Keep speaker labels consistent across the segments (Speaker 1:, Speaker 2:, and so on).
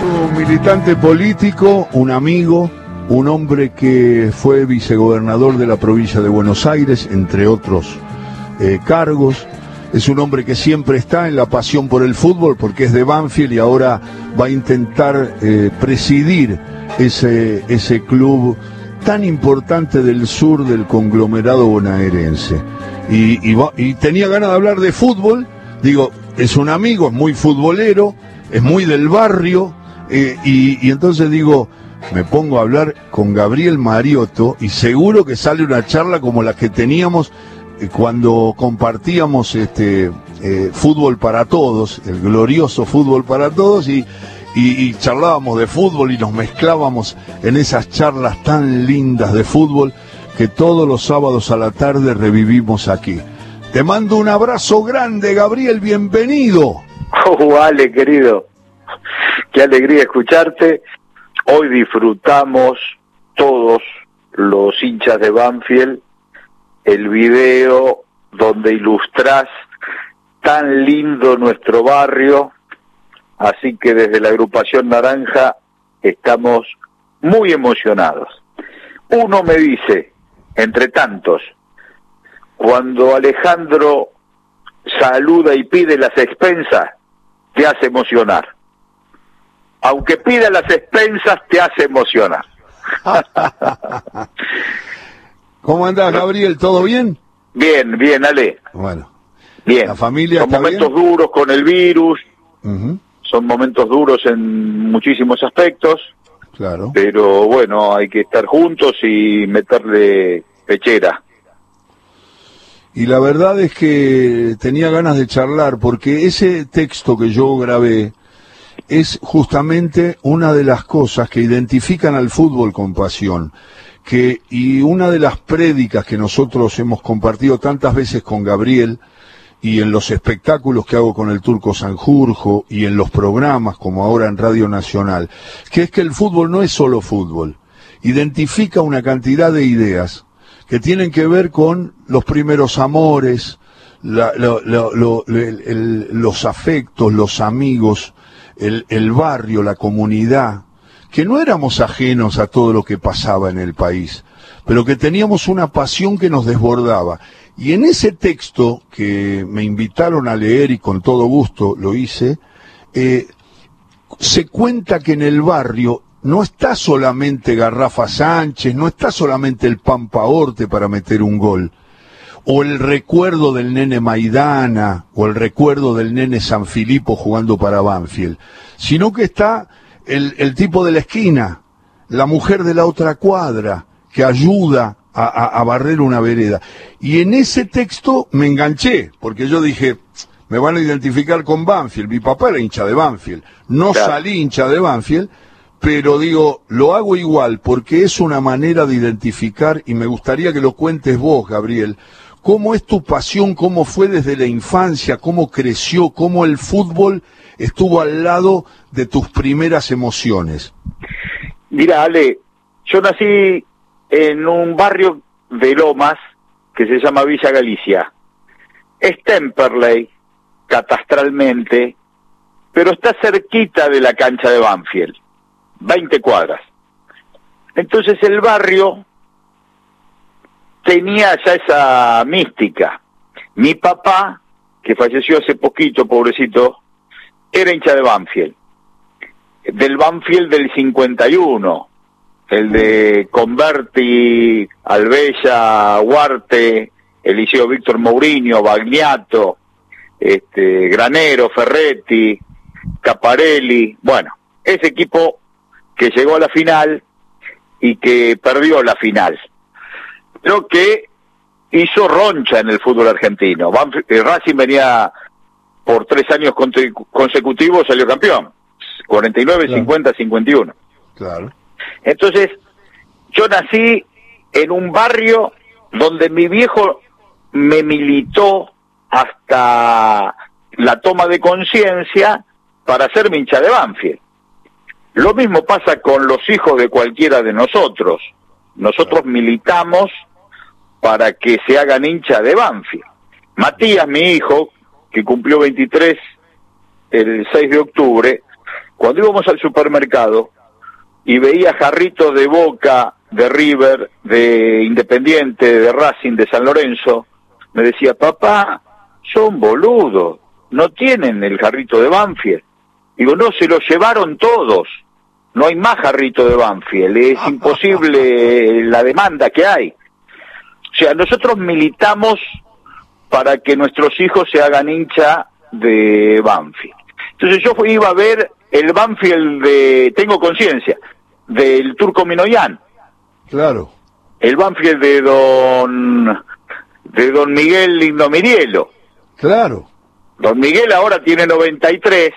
Speaker 1: Un militante político, un amigo, un hombre que fue vicegobernador de la provincia de Buenos Aires, entre otros eh, cargos. Es un hombre que siempre está en la pasión por el fútbol porque es de Banfield y ahora va a intentar eh, presidir ese, ese club tan importante del sur del conglomerado bonaerense. Y, tenía ganas de hablar de fútbol, digo, es un amigo, es muy futbolero, es muy del barrio, eh, y, entonces digo, me pongo a hablar con Gabriel Mariotto y seguro que sale una charla como la que teníamos eh, cuando compartíamos este eh, fútbol para todos, el glorioso fútbol para todos, y, charlábamos de fútbol y nos mezclábamos en esas charlas tan lindas de fútbol que todos los sábados a la tarde revivimos aquí. Te mando un abrazo grande, Gabriel, bienvenido.
Speaker 2: Oh, Ale, querido, qué alegría escucharte. Hoy disfrutamos todos los hinchas de Banfield el video donde ilustrás tan lindo nuestro barrio. Así que desde la agrupación Naranja estamos muy emocionados. Uno me dice, entre tantos, cuando Alejandro saluda y pide las expensas, te hace emocionar. Aunque pida las expensas, te hace emocionar.
Speaker 1: ¿Cómo andás, Gabriel? ¿Todo bien?
Speaker 2: Bien, bien, Ale.
Speaker 1: Bueno,
Speaker 2: Bien.
Speaker 1: ¿La familia
Speaker 2: Son
Speaker 1: está
Speaker 2: momentos
Speaker 1: bien?
Speaker 2: duros con el virus, son momentos duros en muchísimos aspectos,
Speaker 1: claro.
Speaker 2: pero bueno, hay que estar juntos y meterle pechera.
Speaker 1: Y la verdad es que tenía ganas de charlar porque ese texto que yo grabé es justamente una de las cosas que identifican al fútbol con pasión. Que, y una de las prédicas que nosotros hemos compartido tantas veces con Gabriel y en los espectáculos que hago con el Turco Sanjurjo y en los programas como ahora en Radio Nacional, que es que el fútbol no es solo fútbol. Identifica una cantidad de ideas que tienen que ver con los primeros amores, la- lo- los afectos, los amigos, el, el barrio, la comunidad, que no éramos ajenos a todo lo que pasaba en el país, pero que teníamos una pasión que nos desbordaba. Y en ese texto que me invitaron a leer y con todo gusto lo hice, eh, se cuenta que en el barrio no está solamente Garrafa Sánchez, no está solamente el Pampa Orte para meter un gol, o el recuerdo del nene Maidana, o el recuerdo del nene San Filipo jugando para Banfield, sino que está el, el tipo de la esquina, la mujer de la otra cuadra, que ayuda a, a- a barrer una vereda. Y en ese texto me enganché, porque yo dije, me van a identificar con Banfield, mi papá era hincha de Banfield, no
Speaker 2: Claro.
Speaker 1: salí hincha de Banfield, pero digo, lo hago igual porque es una manera de identificar y me gustaría que lo cuentes vos, Gabriel. ¿Cómo es tu pasión? ¿Cómo fue desde la infancia? ¿Cómo creció? ¿Cómo el fútbol estuvo al lado de tus primeras emociones?
Speaker 2: Mira, Ale, yo nací en un barrio de Lomas que se llama Villa Galicia. Es Temperley, catastralmente, pero está cerquita de la cancha de Banfield, 20 cuadras. Entonces el barrio tenía ya esa mística. Mi papá, que falleció hace poquito, pobrecito, era hincha de Banfield del Banfield del 51, el de Converti, Albella, Huarte, Eliseo Víctor Mourinho, Bagniato, este, Granero, Ferretti, Caparelli, bueno, ese equipo que llegó a la final y que perdió la final. Creo que hizo roncha en el fútbol argentino. Banfield- eh, Racing venía por tres años consecutivos, salió campeón. 49,
Speaker 1: Claro.
Speaker 2: 50, 51.
Speaker 1: Claro.
Speaker 2: Entonces, yo nací en un barrio donde mi viejo me militó hasta la toma de conciencia para hacerme hincha de Banfield. Lo mismo pasa con los hijos de cualquiera de nosotros. Nosotros militamos para que se hagan hincha de Banfield. Matías, mi hijo, que cumplió 23 el 6 de octubre, cuando íbamos al supermercado y veía jarritos de Boca, de River, de Independiente, de Racing, de San Lorenzo, me decía, papá, son boludos, no tienen el jarrito de Banfield. Digo, no, se lo llevaron todos. No hay más jarrito de Banfield. Es imposible la demanda que hay. O sea, nosotros militamos para que nuestros hijos se hagan hincha de Banfield. Entonces yo iba a ver el Banfield de, tengo conciencia, del Turco Minoyan.
Speaker 1: Claro.
Speaker 2: El Banfield de don, de don Miguel Indomirielo.
Speaker 1: Claro.
Speaker 2: Don Miguel ahora tiene 93,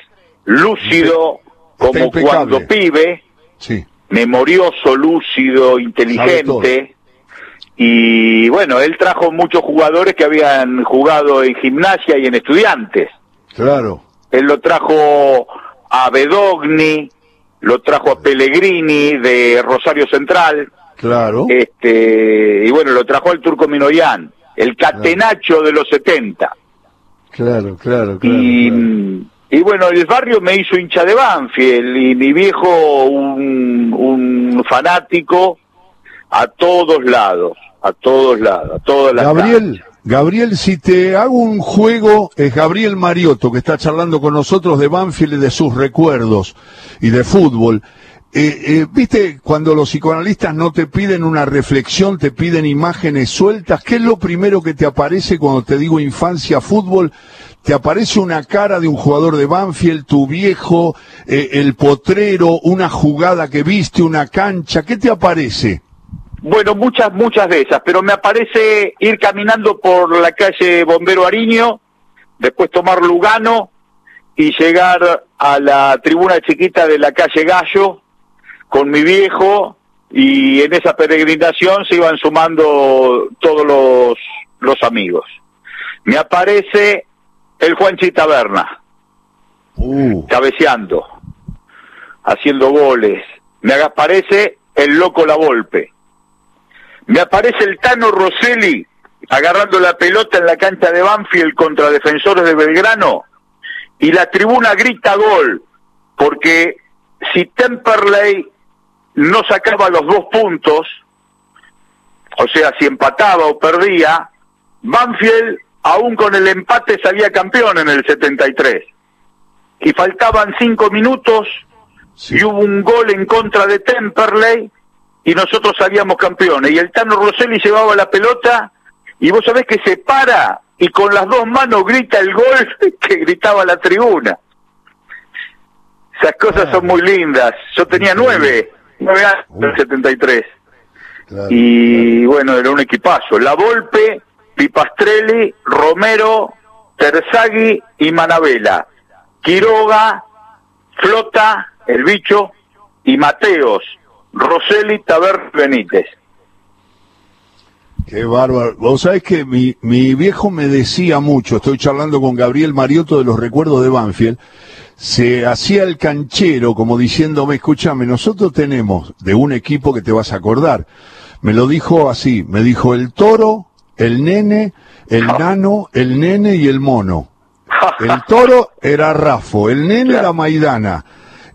Speaker 2: lúcido como cuando pibe,
Speaker 1: sí.
Speaker 2: memorioso, lúcido, inteligente. Y bueno, él trajo muchos jugadores que habían jugado en gimnasia y en estudiantes.
Speaker 1: Claro.
Speaker 2: Él lo trajo a Bedogni, lo trajo a Pellegrini de Rosario Central.
Speaker 1: Claro.
Speaker 2: Este, y bueno, lo trajo al Turco Minoyan, el catenacho de los 70.
Speaker 1: Claro, claro, claro.
Speaker 2: Y,
Speaker 1: claro.
Speaker 2: y bueno, el barrio me hizo hincha de Banfield y mi viejo un, un fanático a todos lados, a todos lados, a todas las
Speaker 1: Gabriel,
Speaker 2: canchas.
Speaker 1: Gabriel, si te hago un juego, es Gabriel Mariotto que está charlando con nosotros de Banfield y de sus recuerdos y de fútbol. Eh, eh, Viste, cuando los psicoanalistas no te piden una reflexión, te piden imágenes sueltas, ¿qué es lo primero que te aparece cuando te digo infancia, fútbol? Te aparece una cara de un jugador de Banfield, tu viejo, eh, el potrero, una jugada que viste, una cancha, ¿qué te aparece?
Speaker 2: Bueno, muchas, muchas de esas, pero me aparece ir caminando por la calle Bombero Ariño, después tomar Lugano y llegar a la tribuna chiquita de la calle Gallo con mi viejo y en esa peregrinación se iban sumando todos los, los amigos. Me aparece el Juanchi Taberna,
Speaker 1: Uh,
Speaker 2: cabeceando, haciendo goles. Me aparece el Loco La Volpe. Me aparece el Tano Rosselli agarrando la pelota en la cancha de Banfield contra defensores de Belgrano y la tribuna grita gol porque si Temperley no sacaba los dos puntos, o sea, si empataba o perdía, Banfield aún con el empate salía campeón en el 73. Y faltaban cinco minutos
Speaker 1: sí.
Speaker 2: y hubo un gol en contra de Temperley y nosotros salíamos campeones. Y el Tano Rosselli llevaba la pelota y vos sabés que se para y con las dos manos grita el gol que gritaba la tribuna. Esas cosas
Speaker 1: Ah.
Speaker 2: son muy lindas. Yo tenía nueve, nueve años en el 73.
Speaker 1: claro,
Speaker 2: Y bueno, era un equipazo. La Volpe, Pipastrelli, Romero, Terzaghi y Manabela. Quiroga, Flota, El Bicho y Mateos, Rosselli, Taber, Benítez.
Speaker 1: Qué bárbaro. Vos sabés que mi, mi viejo me decía mucho, estoy charlando con Gabriel Mariotto de los recuerdos de Banfield, se hacía el canchero como diciéndome, escúchame, nosotros tenemos de un equipo que te vas a acordar. Me lo dijo así, me dijo el toro, el nene, el nano, el nene y el mono. El toro era Rafo, el nene era Maidana,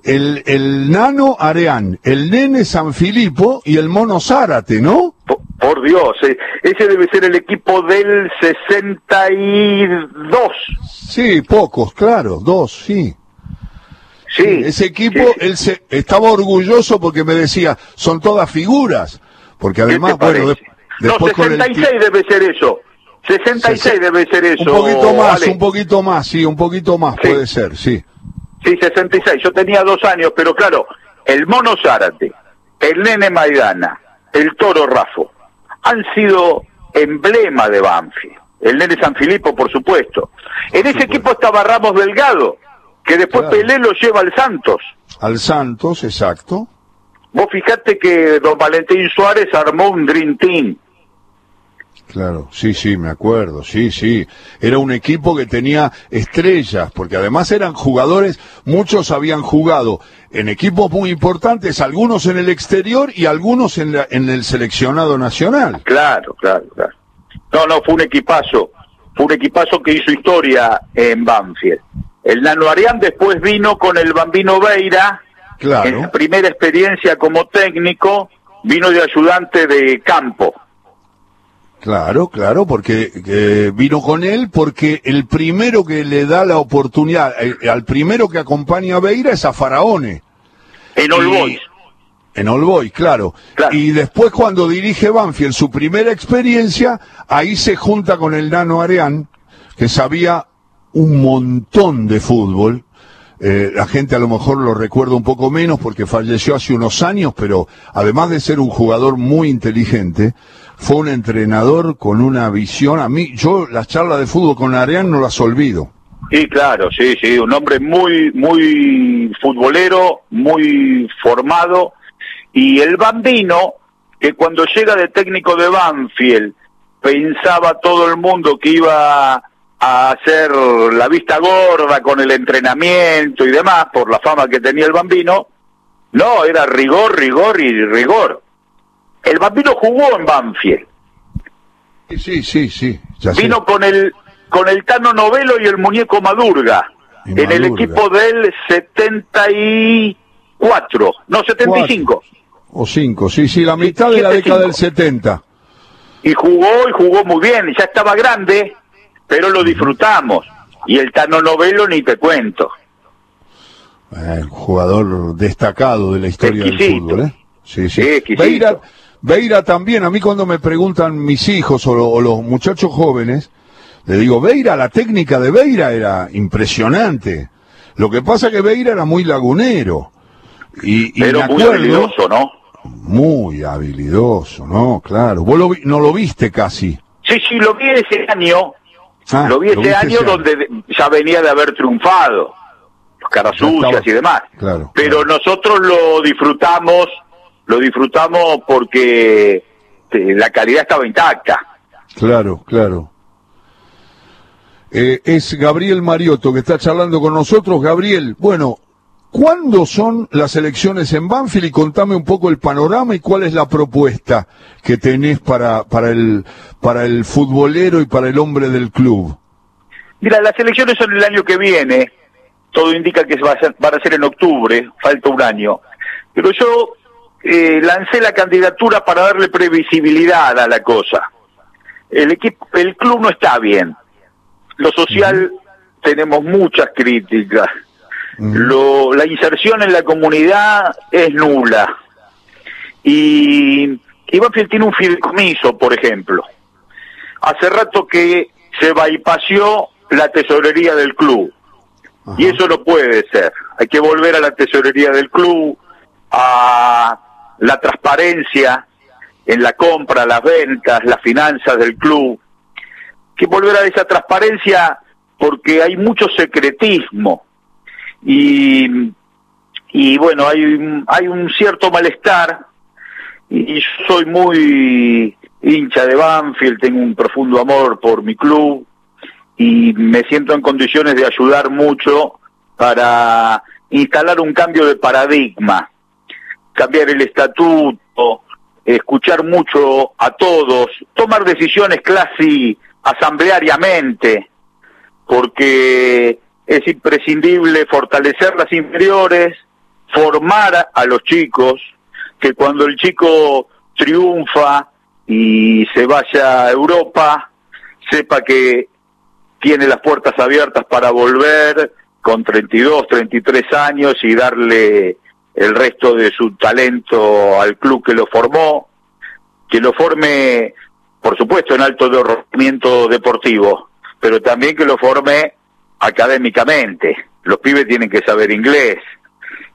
Speaker 1: el, el nano Areán, el nene San Filipo y el mono Zárate, ¿no?
Speaker 2: Por, por Dios, eh, ese debe ser el equipo del 62.
Speaker 1: Sí, pocos, claro, dos, sí.
Speaker 2: Sí,
Speaker 1: Ese equipo,
Speaker 2: sí,
Speaker 1: él se, estaba orgulloso porque me decía, son todas figuras. Porque
Speaker 2: ¿Qué
Speaker 1: además, bueno, de- después
Speaker 2: no,
Speaker 1: con el
Speaker 2: 66 debe ser eso. 66 debe ser eso.
Speaker 1: Un poquito más, un poquito más, sí, un poquito más
Speaker 2: Sí.
Speaker 1: puede ser, sí.
Speaker 2: Sí, 66. Yo tenía dos años, pero claro, el Mono Zárate, el Nene Maidana, el Toro Rafo, han sido emblema de Banfield. El Nene San Filipo, por supuesto. En ese
Speaker 1: supuesto.
Speaker 2: equipo estaba Ramos Delgado, que después
Speaker 1: Claro.
Speaker 2: Pelé lo lleva al Santos.
Speaker 1: Al Santos, exacto.
Speaker 2: Vos fijate que don Valentín Suárez armó un Dream Team.
Speaker 1: Claro, sí, sí, me acuerdo, sí, sí. Era un equipo que tenía estrellas, porque además eran jugadores, muchos habían jugado en equipos muy importantes, algunos en el exterior y algunos en, la- en el seleccionado nacional.
Speaker 2: Claro, claro, claro. No, no, fue un equipazo. Fue un equipazo que hizo historia en Banfield. El Nano Arián después vino con el Bambino Veira,
Speaker 1: Claro.
Speaker 2: en la primera experiencia como técnico, vino de ayudante de campo.
Speaker 1: Claro, claro, porque eh, vino con él porque el primero que le da la oportunidad, eh, al primero que acompaña a Beira es a Faraone,
Speaker 2: En All Boys.
Speaker 1: en All Boys, claro.
Speaker 2: Claro.
Speaker 1: Y después cuando dirige Banfield su primera experiencia, ahí se junta con el Nano Areán, que sabía un montón de fútbol. Eh, la gente a lo mejor lo recuerda un poco menos porque falleció hace unos años, pero además de ser un jugador muy inteligente, fue un entrenador con una visión. A mí, yo las charlas de fútbol con Areán no las olvido.
Speaker 2: Sí, claro, sí, sí, un hombre muy, muy futbolero, muy formado. Y el bambino, que cuando llega de técnico de Banfield, pensaba todo el mundo que iba a hacer la vista gorda con el entrenamiento y demás, por la fama que tenía el bambino. No, era rigor, rigor y rigor. El bambino jugó en Banfield.
Speaker 1: Sí, sí, sí. ya sé.
Speaker 2: Vino con el con el Tano Novelo y el muñeco Madurga
Speaker 1: Y
Speaker 2: en el equipo del 74, no 75.
Speaker 1: O cinco, sí, sí, la mitad de la década del 70.
Speaker 2: Y jugó y jugó muy bien, ya estaba grande, pero lo disfrutamos. Y el Tano Novelo ni te cuento.
Speaker 1: Eh, un jugador destacado de la historia del fútbol, ¿eh? Sí, sí. Beira, Beira también, a mí cuando me preguntan mis hijos o, lo- o los muchachos jóvenes, le digo, Beira, la técnica de Beira era impresionante. Lo que pasa que Beira era muy lagunero. Y, y
Speaker 2: Pero muy habilidoso, ¿no?
Speaker 1: Muy habilidoso, ¿no? Claro. Vos lo vi- no lo viste casi.
Speaker 2: Sí, sí, lo vi ese año.
Speaker 1: Ah,
Speaker 2: lo vi ese
Speaker 1: viste
Speaker 2: año donde ya venía de haber triunfado. Los caras sucias y demás.
Speaker 1: Claro,
Speaker 2: Pero
Speaker 1: claro.
Speaker 2: nosotros lo disfrutamos, lo disfrutamos porque eh, la calidad estaba intacta.
Speaker 1: Claro, claro. Eh, es Gabriel Mariotto que está charlando con nosotros. Gabriel, bueno, ¿cuándo son las elecciones en Banfield? Y contame un poco el panorama y cuál es la propuesta que tenés para, para, el, para el futbolero y para el hombre del club.
Speaker 2: Mira, las elecciones son el año que viene. Todo indica que va a ser, van a ser en octubre, falta un año. Pero yo eh, lancé la candidatura para darle previsibilidad a la cosa. El equipo, el club no está bien. Lo social tenemos muchas críticas. Lo, la inserción en la comunidad es nula. Y, y Banfield tiene un fideicomiso, por ejemplo. Hace rato que se bypaseó la tesorería del club. Y eso no puede ser. Hay que volver a la tesorería del club, a la transparencia en la compra, las ventas, las finanzas del club. Hay que volver a esa transparencia porque hay mucho secretismo. Y, y bueno, hay, hay un cierto malestar. Y soy muy hincha de Banfield, tengo un profundo amor por mi club y me siento en condiciones de ayudar mucho para instalar un cambio de paradigma, cambiar el estatuto, escuchar mucho a todos, tomar decisiones casi asambleariamente, porque es imprescindible fortalecer las inferiores, formar a los chicos, que cuando el chico triunfa y se vaya a Europa, sepa que tiene las puertas abiertas para volver con 32, 33 años y darle el resto de su talento al club que lo formó, que lo forme, por supuesto, en alto rendimiento deportivo, pero también que lo forme académicamente. Los pibes tienen que saber inglés.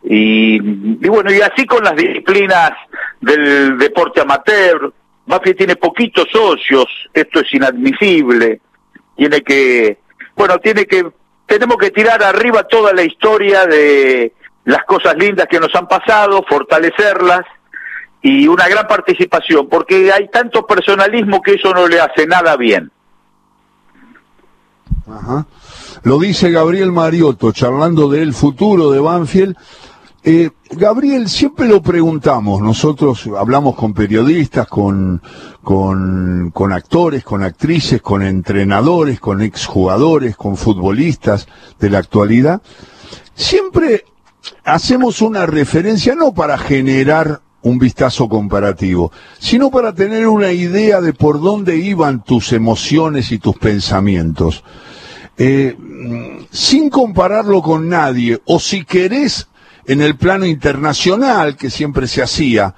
Speaker 2: Y, y bueno, y así con las disciplinas del deporte amateur, Banfield tiene poquitos socios, esto es inadmisible tiene que, bueno, tiene que, tenemos que tirar arriba toda la historia de las cosas lindas que nos han pasado, fortalecerlas y una gran participación, porque hay tanto personalismo que eso no le hace nada bien.
Speaker 1: Ajá. Lo dice Gabriel Mariotto, charlando del futuro de Banfield. Eh, Gabriel, siempre lo preguntamos, nosotros hablamos con periodistas, con, con, con, actores, con actrices, con entrenadores, con exjugadores, con futbolistas de la actualidad, siempre hacemos una referencia no para generar un vistazo comparativo, sino para tener una idea de por dónde iban tus emociones y tus pensamientos. Eh, sin compararlo con nadie, o si querés en el plano internacional, que siempre se hacía,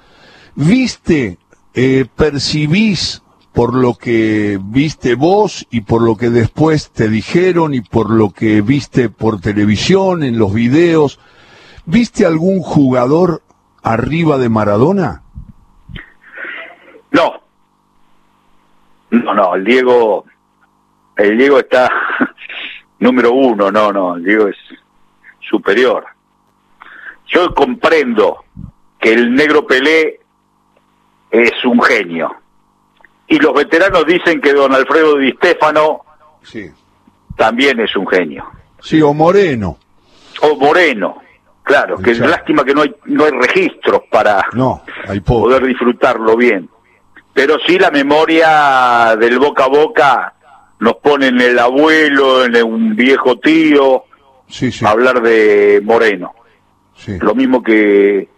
Speaker 1: viste, eh, percibís por lo que viste vos y por lo que después te dijeron y por lo que viste por televisión, en los videos, ¿viste algún jugador arriba de Maradona?
Speaker 2: No. No, no, el Diego, el Diego está número uno, no, no, el Diego es superior. Yo comprendo que el negro Pelé es un genio. Y los veteranos dicen que don Alfredo Di Stefano sí. también es un genio.
Speaker 1: Sí, o Moreno.
Speaker 2: O Moreno, claro, que es lástima que no hay, no hay registros para
Speaker 1: no, hay
Speaker 2: poder disfrutarlo bien. Pero sí la memoria del boca a boca nos pone en el abuelo, en un viejo tío,
Speaker 1: sí, sí.
Speaker 2: hablar de Moreno lo mismo que,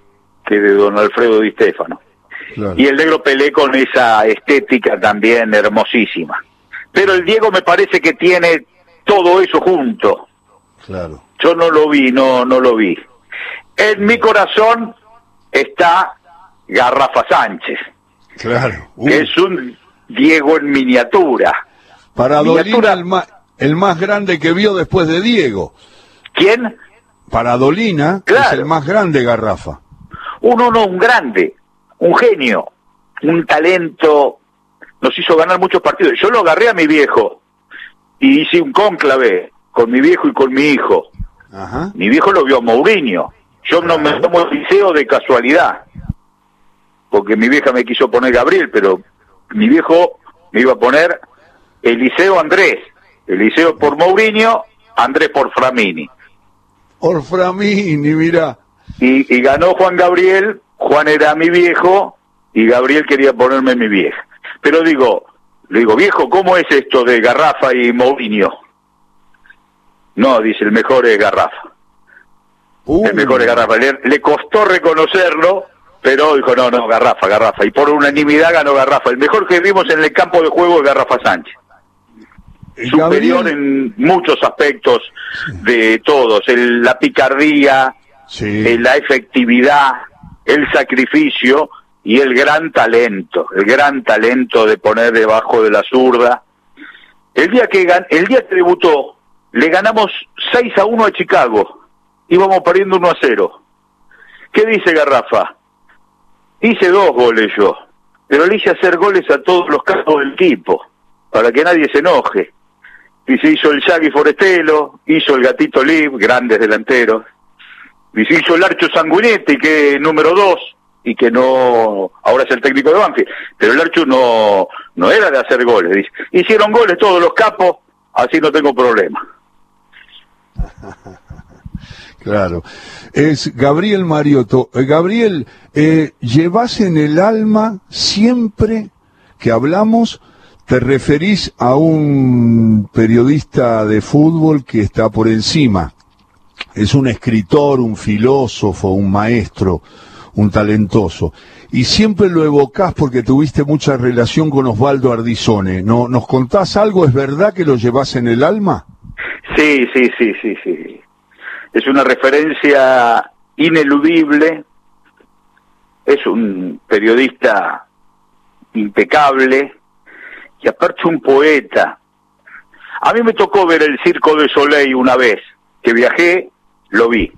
Speaker 2: que de don Alfredo Di Stefano. Y el negro Pelé con esa estética también hermosísima. Pero el Diego me parece que tiene todo eso junto.
Speaker 1: Claro.
Speaker 2: Yo no lo vi, no, no lo vi. En mi corazón está Garrafa Sánchez.
Speaker 1: Claro.
Speaker 2: Que es un Diego en miniatura.
Speaker 1: Para miniatura... el más, el más grande que vio después de Diego.
Speaker 2: ¿Quién?
Speaker 1: Para Dolina es el más grande Garrafa.
Speaker 2: Uno no, un grande, un genio, un talento, nos hizo ganar muchos partidos. Yo lo agarré a mi viejo y hice un cónclave con mi viejo y con mi hijo. Mi viejo lo vio a Mourinho. Yo no me tomo el liceo de casualidad, porque mi vieja me quiso poner Gabriel, pero mi viejo me iba a poner Eliseo Andrés. Eliseo por Mourinho, Andrés por Framini.
Speaker 1: Orframini, mira.
Speaker 2: Y, y ganó Juan Gabriel, Juan era mi viejo y Gabriel quería ponerme mi vieja. Pero digo, le digo, viejo, ¿cómo es esto de Garrafa y Mourinho? No, dice, el mejor es Garrafa. El mejor es Garrafa. Le, costó reconocerlo, pero dijo, no, no, Garrafa, Garrafa. Y por unanimidad ganó Garrafa. El mejor que vimos en el campo de juego es Garrafa Sánchez superior en muchos aspectos de todos, el, la picardía, eh, la efectividad, el sacrificio y el gran talento, el gran talento de poner debajo de la zurda. El día que el día que debutó, le ganamos 6 a 1 a Chicago, íbamos perdiendo 1 a 0. ¿Qué dice Garrafa? Hice dos goles yo, pero le hice hacer goles a todos los campos del equipo, para que nadie se enoje y se hizo el Shaggy Forestelo, hizo el Gatito Lib, grandes delanteros, y se hizo el Archo Sanguinetti, que es número dos, y que no, ahora es el técnico de Banfield, pero el Archo no, no era de hacer goles, dice. hicieron goles todos los capos, así no tengo problema.
Speaker 1: Claro. Es Gabriel Mariotto. Eh, Gabriel, eh, llevas en el alma siempre que hablamos te referís a un periodista de fútbol que está por encima. Es un escritor, un filósofo, un maestro, un talentoso. Y siempre lo evocás porque tuviste mucha relación con Osvaldo Ardizone. ¿No, ¿Nos contás algo? ¿Es verdad que lo llevas en el alma?
Speaker 2: Sí, sí, sí, sí, sí. Es una referencia ineludible. Es un periodista impecable, y aparte un poeta. A mí me tocó ver el Circo de Soleil una vez, que viajé, lo vi.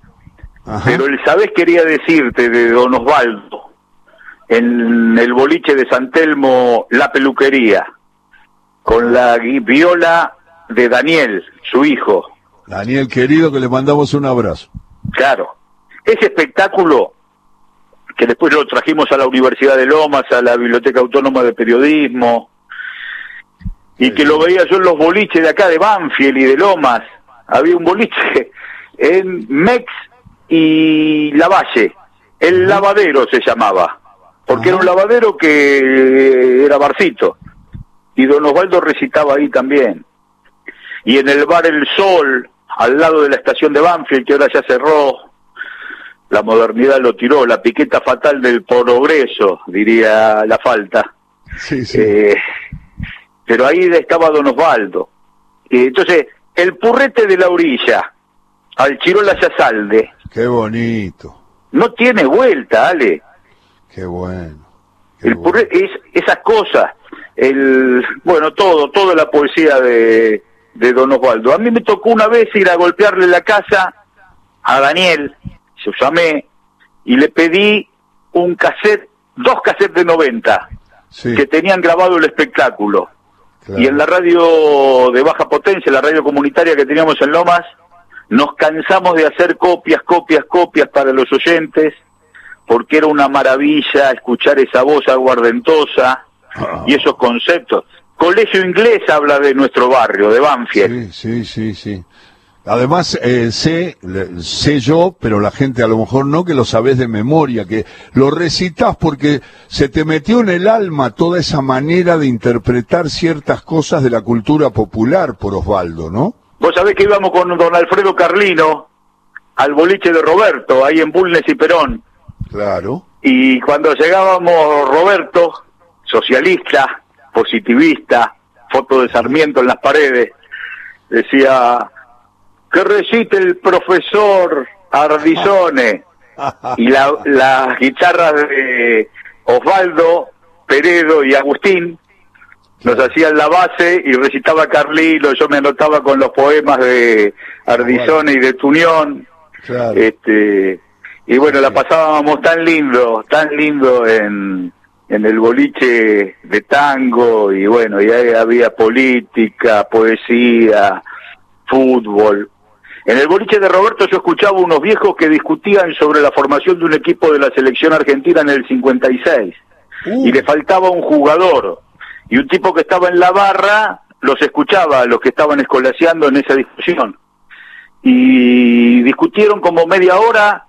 Speaker 2: Pero el sabés quería decirte de Don Osvaldo, en el boliche de San Telmo, La Peluquería, con la viola de Daniel, su hijo.
Speaker 1: Daniel querido, que le mandamos un abrazo.
Speaker 2: Claro. Ese espectáculo, que después lo trajimos a la Universidad de Lomas, a la Biblioteca Autónoma de Periodismo, y que lo veía yo en los boliches de acá de Banfield y de Lomas. Había un boliche en Mex y La Valle. El lavadero se llamaba, porque era un lavadero que era barcito. Y don Osvaldo recitaba ahí también. Y en el bar El Sol, al lado de la estación de Banfield, que ahora ya cerró, la modernidad lo tiró, la piqueta fatal del progreso, diría la falta.
Speaker 1: Sí, sí.
Speaker 2: Eh, pero ahí estaba don Osvaldo. Entonces, el purrete de la orilla, al Chirola Yazalde,
Speaker 1: Qué bonito.
Speaker 2: no tiene vuelta, Ale.
Speaker 1: Qué bueno. qué
Speaker 2: El
Speaker 1: bueno.
Speaker 2: purre- es esas cosas, el bueno, todo, toda la poesía de, de Don Osvaldo. A mí me tocó una vez ir a golpearle la casa a Daniel, yo llamé y le pedí un cassette, dos cassettes de 90
Speaker 1: Sí,
Speaker 2: que tenían grabado el espectáculo.
Speaker 1: Claro.
Speaker 2: Y en la radio de baja potencia, la radio comunitaria que teníamos en Lomas, nos cansamos de hacer copias, copias, copias para los oyentes, porque era una maravilla escuchar esa voz aguardentosa
Speaker 1: Ah.
Speaker 2: y esos conceptos. Colegio Inglés habla de nuestro barrio, de Banfield.
Speaker 1: Sí, sí, sí, sí. Además, eh, sé, sé yo, pero la gente a lo mejor no, que lo sabés de memoria, que lo recitas porque se te metió en el alma toda esa manera de interpretar ciertas cosas de la cultura popular por Osvaldo, ¿no?
Speaker 2: Vos sabés que íbamos con don Alfredo Carlino al boliche de Roberto, ahí en Bulnes y Perón.
Speaker 1: Claro.
Speaker 2: Y cuando llegábamos, Roberto, socialista, positivista, foto de Sarmiento en las paredes, decía, que recite el profesor Ardizone. Y la- las guitarras de Osvaldo, Peredo y Agustín nos hacían la base y recitaba Carlilo, yo me anotaba con los poemas de Ardizone y de Tunión.
Speaker 1: Claro.
Speaker 2: Este, y bueno, la pasábamos tan lindo, tan lindo en, en el boliche de tango, y bueno, y ahí había política, poesía, fútbol. En el boliche de Roberto yo escuchaba unos viejos que discutían sobre la formación de un equipo de la selección argentina en el 56
Speaker 1: Uh,
Speaker 2: y le faltaba un jugador. Y un tipo que estaba en la barra los escuchaba, los que estaban escolaseando en esa discusión. Y discutieron como media hora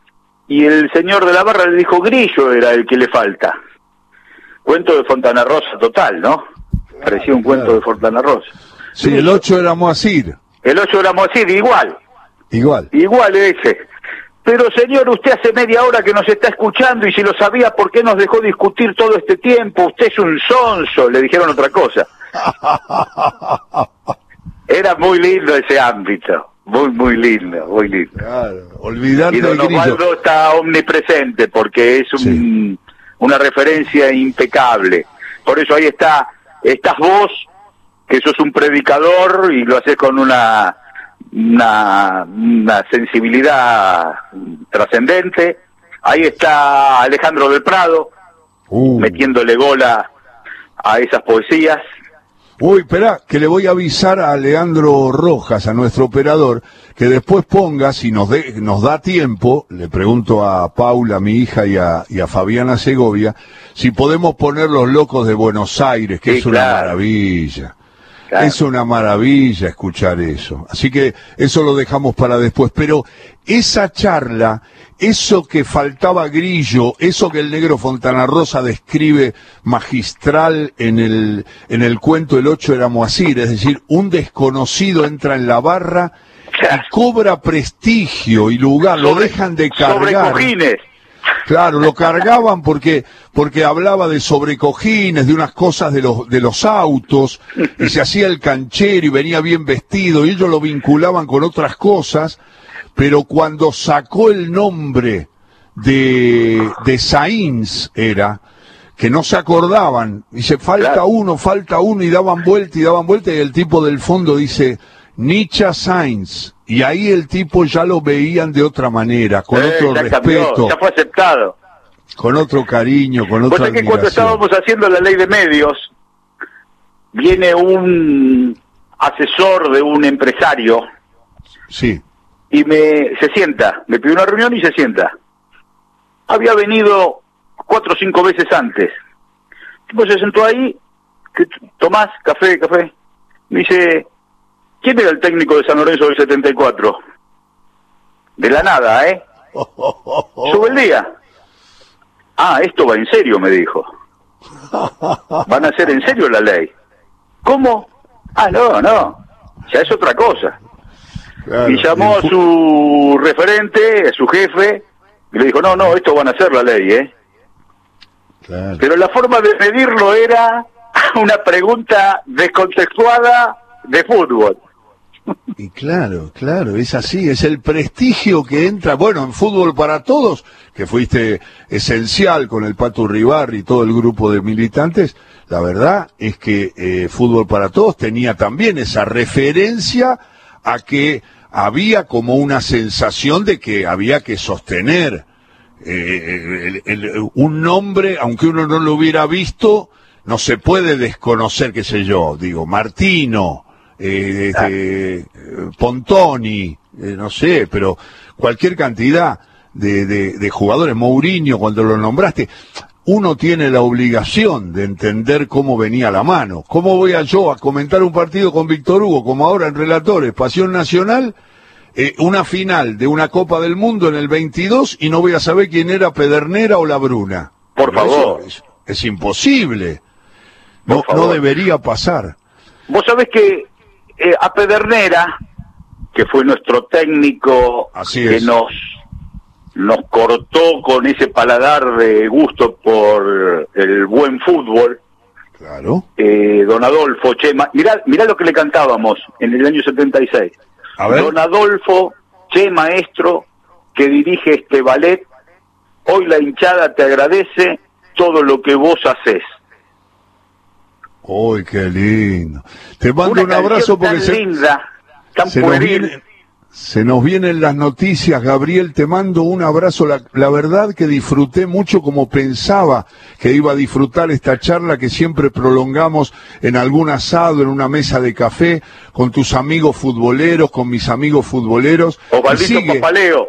Speaker 2: y el señor de la barra le dijo, Grillo era el que le falta. Cuento de Fontana Rosa total, ¿no? Parecía un cuento de Fontana Rosa.
Speaker 1: sí, el 8 era Moacir.
Speaker 2: El 8 era Moacir, igual.
Speaker 1: Igual.
Speaker 2: Igual ese. Pero señor, usted hace media hora que nos está escuchando y si lo sabía, ¿por qué nos dejó discutir todo este tiempo? Usted es un sonso, le dijeron otra cosa. Era muy lindo ese ámbito, muy, muy lindo, muy lindo.
Speaker 1: Claro. Olvidarte
Speaker 2: Y don. Osvaldo está omnipresente porque es un-
Speaker 1: Sí.
Speaker 2: una referencia impecable. Por eso ahí está, estás vos, que sos un predicador y lo haces con una, una, una sensibilidad trascendente. Ahí está Alejandro del Prado,
Speaker 1: Uh.
Speaker 2: metiéndole gola a esas poesías.
Speaker 1: Uy, espera, que le voy a avisar a Leandro Rojas, a nuestro operador, que después ponga, si nos, de- nos da tiempo, le pregunto a Paula, mi hija, y a, y a Fabiana Segovia, si podemos poner los locos de Buenos Aires, que
Speaker 2: Sí,
Speaker 1: es una
Speaker 2: claro.
Speaker 1: maravilla.
Speaker 2: Claro.
Speaker 1: Es una maravilla escuchar eso. Así que eso lo dejamos para después. Pero esa charla, eso que faltaba Grillo, eso que el negro Fontana Rosa describe magistral en el, en el cuento El Ocho era Moacir, es decir, un desconocido entra en la barra
Speaker 2: Claro.
Speaker 1: y cobra prestigio y lugar, lo
Speaker 2: Sobre-
Speaker 1: dejan de
Speaker 2: Sobre
Speaker 1: cargar.
Speaker 2: cojines.
Speaker 1: Claro, lo cargaban porque porque hablaba de sobrecojines, de unas cosas de los de los autos y se hacía el canchero y venía bien vestido y ellos lo vinculaban con otras cosas, pero cuando sacó el nombre de de Sainz era que no se acordaban, dice falta
Speaker 2: Claro.
Speaker 1: uno, falta uno y daban vuelta y daban vuelta y el tipo del fondo dice Nietzsche Sainz y ahí el tipo ya lo veían de otra manera, con
Speaker 2: Eh,
Speaker 1: otro
Speaker 2: ya cambió,
Speaker 1: respeto
Speaker 2: ya fue aceptado.
Speaker 1: con otro cariño, con otra
Speaker 2: sabés que cuando
Speaker 1: admiración.
Speaker 2: estábamos haciendo la ley de medios, viene un asesor de un empresario
Speaker 1: Sí,
Speaker 2: y me se sienta, me pide una reunión y se sienta. Había venido cuatro o cinco veces antes. Tipo se sentó ahí, Tomás, café, café. Me dice, ¿quién era el técnico de San Lorenzo del 74? De la nada, ¿eh? Sube el día. Ah, esto va en serio, me dijo. Van a hacer en serio la ley. ¿Cómo? Ah, no, no. Ya es otra cosa.
Speaker 1: Claro,
Speaker 2: y llamó a su referente, a su jefe, y le dijo, no, no, esto van a hacer la ley, ¿eh?
Speaker 1: Claro.
Speaker 2: Pero la forma de medirlo era una pregunta descontextuada de fútbol.
Speaker 1: Y claro, claro, es así, es el prestigio que entra, bueno, en fútbol para todos, que fuiste esencial con el Pato Ribar y todo el grupo de militantes, la verdad es que eh, fútbol para todos tenía también esa referencia a que había como una sensación de que había que sostener eh, un nombre, aunque uno no lo hubiera visto, no se puede desconocer, qué sé yo, digo, Martino, eh, este, Pontoni, eh, no sé, pero cualquier cantidad de, de- de jugadores, Mourinho, cuando lo nombraste, uno tiene la obligación de entender cómo venía la mano. ¿Cómo voy a yo a comentar un partido con Víctor Hugo, como ahora en Relatores, Pasión Nacional, eh, una final de una Copa del Mundo en el 22 y no voy a saber quién era Pedernera o La Bruna?
Speaker 2: Por
Speaker 1: Pero
Speaker 2: favor.
Speaker 1: Es, es imposible. No, no debería pasar.
Speaker 2: Vos sabés que eh, a Pedernera, que fue nuestro técnico
Speaker 1: Así
Speaker 2: que
Speaker 1: es.
Speaker 2: nos nos cortó con ese paladar de gusto por el buen fútbol,
Speaker 1: Claro.
Speaker 2: eh, don Adolfo Chema, mirá, mirá lo que le cantábamos en el año 76.
Speaker 1: A ver.
Speaker 2: Don Adolfo, Che Maestro, que dirige este ballet, hoy la hinchada te agradece todo lo que vos haces.
Speaker 1: ¡Uy, qué lindo! Te mando
Speaker 2: Una
Speaker 1: un abrazo porque
Speaker 2: tan
Speaker 1: se,
Speaker 2: linda, tan
Speaker 1: se nos,
Speaker 2: pueril.
Speaker 1: viene- se nos vienen las noticias. Gabriel, te mando un abrazo. La, la verdad que disfruté mucho como pensaba que iba a disfrutar esta charla que siempre prolongamos en algún asado, en una mesa de café, con tus amigos futboleros, con mis amigos futboleros.
Speaker 2: Osvaldito Papaleo.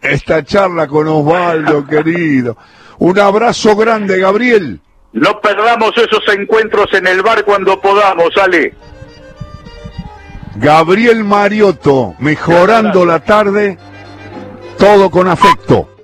Speaker 1: esta charla con Osvaldo, querido. Un abrazo grande, Gabriel.
Speaker 2: No perdamos esos encuentros en el bar cuando podamos, Ale.
Speaker 1: Gabriel Mariotto, mejorando la tarde, todo con afecto.